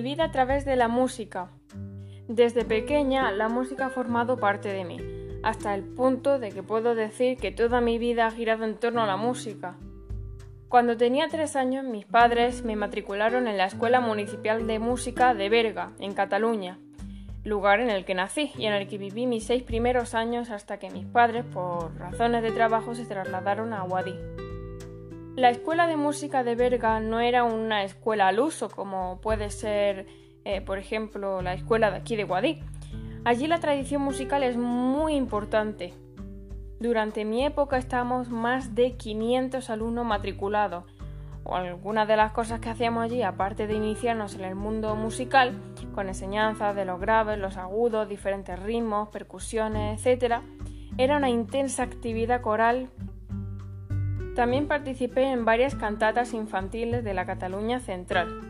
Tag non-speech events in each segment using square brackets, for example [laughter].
Mi vida a través de la música. Desde pequeña la música ha formado parte de mí, hasta el punto de que puedo decir que toda mi vida ha girado en torno a la música. Cuando tenía tres años mis padres me matricularon en la Escuela Municipal de Música de Berga, en Cataluña, lugar en el que nací y en el que viví mis seis primeros años hasta que mis padres, por razones de trabajo, se trasladaron a Guadí. La escuela de música de Berga no era una escuela al uso como puede ser, eh, por ejemplo, la escuela de aquí de Guadí. Allí la tradición musical es muy importante. Durante mi época estábamos más de 500 alumnos matriculados. O algunas de las cosas que hacíamos allí, aparte de iniciarnos en el mundo musical, con enseñanzas de los graves, los agudos, diferentes ritmos, percusiones, etc., era una intensa actividad coral también participé en varias cantatas infantiles de la Cataluña Central.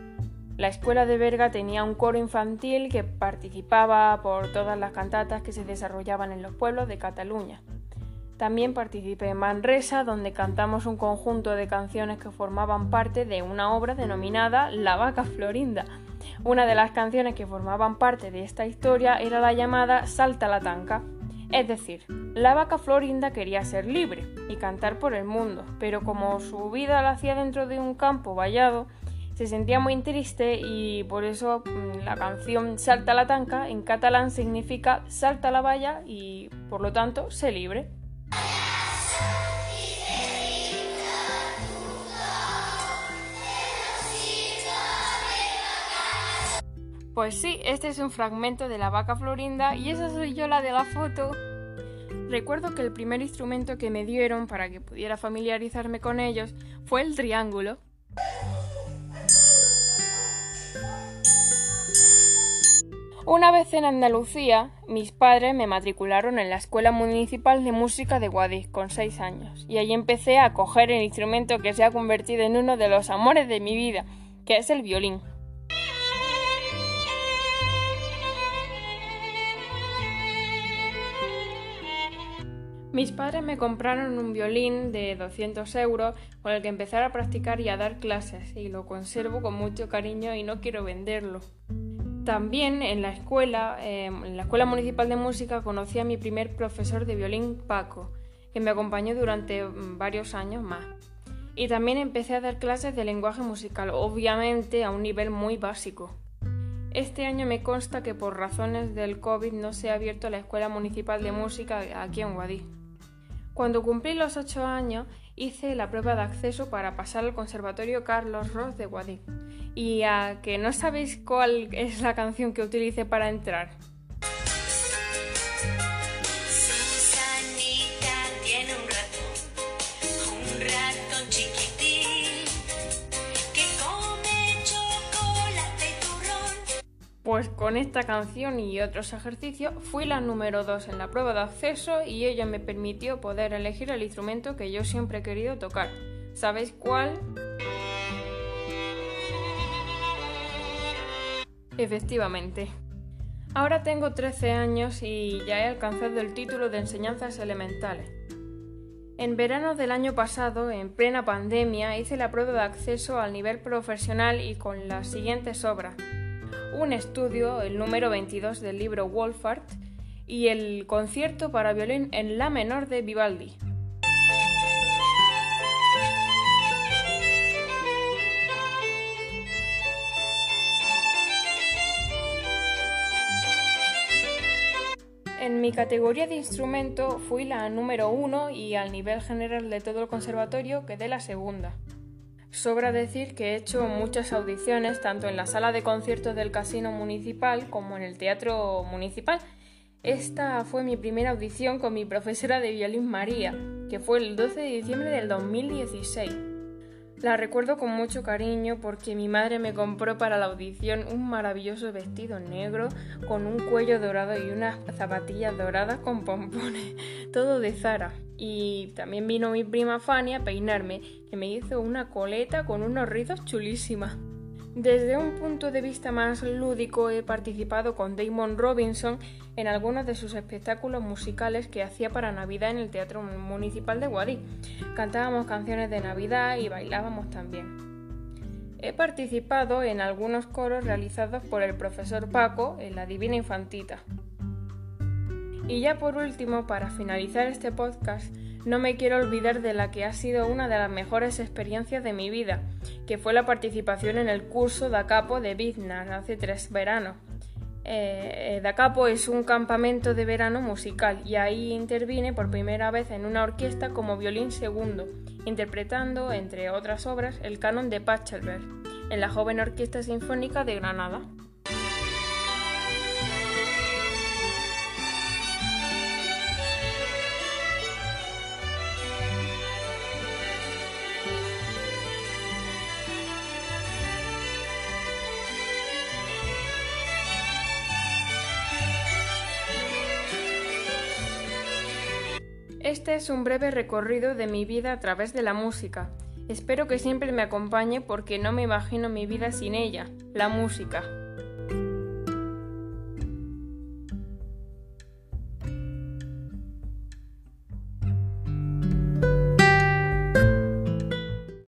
La escuela de Berga tenía un coro infantil que participaba por todas las cantatas que se desarrollaban en los pueblos de Cataluña. También participé en Manresa, donde cantamos un conjunto de canciones que formaban parte de una obra denominada La vaca florinda. Una de las canciones que formaban parte de esta historia era la llamada Salta la tanca. Es decir, la vaca Florinda quería ser libre y cantar por el mundo, pero como su vida la hacía dentro de un campo vallado, se sentía muy triste y por eso mm, la canción Salta la tanca en catalán significa salta la valla y por lo tanto sé libre. Pues sí, este es un fragmento de la vaca Florinda y esa soy yo la de la foto. Recuerdo que el primer instrumento que me dieron para que pudiera familiarizarme con ellos fue el triángulo. Una vez en Andalucía, mis padres me matricularon en la Escuela Municipal de Música de Guadix con seis años, y ahí empecé a coger el instrumento que se ha convertido en uno de los amores de mi vida, que es el violín. Mis padres me compraron un violín de 200 euros con el que empezar a practicar y a dar clases, y lo conservo con mucho cariño y no quiero venderlo. También en la escuela, em, en la Escuela Municipal de Música, conocí a mi primer profesor de violín, Paco, que me acompañó durante mm, varios años más. Y también empecé a dar clases de lenguaje musical, obviamente a un nivel muy básico. Este año me consta que por razones del COVID no se ha abierto la Escuela Municipal de Música aquí en Guadí. Cuando cumplí los ocho años, hice la prueba de acceso para pasar al Conservatorio Carlos Ross de Guadix. Y a que no sabéis cuál es la canción que utilicé para entrar. Pues con esta canción y otros ejercicios fui la número 2 en la prueba de acceso y ella me permitió poder elegir el instrumento que yo siempre he querido tocar. ¿Sabéis cuál? Efectivamente. Ahora tengo 13 años y ya he alcanzado el título de enseñanzas elementales. En verano del año pasado, en plena pandemia, hice la prueba de acceso al nivel profesional y con las siguientes obras un estudio, el número 22 del libro Wolfart, y el concierto para violín en la menor de Vivaldi. En mi categoría de instrumento fui la número uno y al nivel general de todo el conservatorio quedé la segunda. Sobra decir que he hecho muchas audiciones tanto en la sala de conciertos del Casino Municipal como en el Teatro Municipal. Esta fue mi primera audición con mi profesora de violín María, que fue el 12 de diciembre del 2016. La recuerdo con mucho cariño porque mi madre me compró para la audición un maravilloso vestido negro con un cuello dorado y unas zapatillas doradas con pompones, [laughs] todo de Zara. Y también vino mi prima Fanny a peinarme, que me hizo una coleta con unos rizos chulísimas. Desde un punto de vista más lúdico he participado con Damon Robinson en algunos de sus espectáculos musicales que hacía para Navidad en el Teatro Municipal de Guadix. Cantábamos canciones de Navidad y bailábamos también. He participado en algunos coros realizados por el profesor Paco en la Divina Infantita. Y ya por último, para finalizar este podcast, no me quiero olvidar de la que ha sido una de las mejores experiencias de mi vida, que fue la participación en el curso Da Capo de Biznar hace tres veranos. Eh, da Capo es un campamento de verano musical y ahí intervine por primera vez en una orquesta como violín segundo, interpretando, entre otras obras, el canon de Pachelbel en la joven Orquesta Sinfónica de Granada. Este es un breve recorrido de mi vida a través de la música. Espero que siempre me acompañe porque no me imagino mi vida sin ella, la música.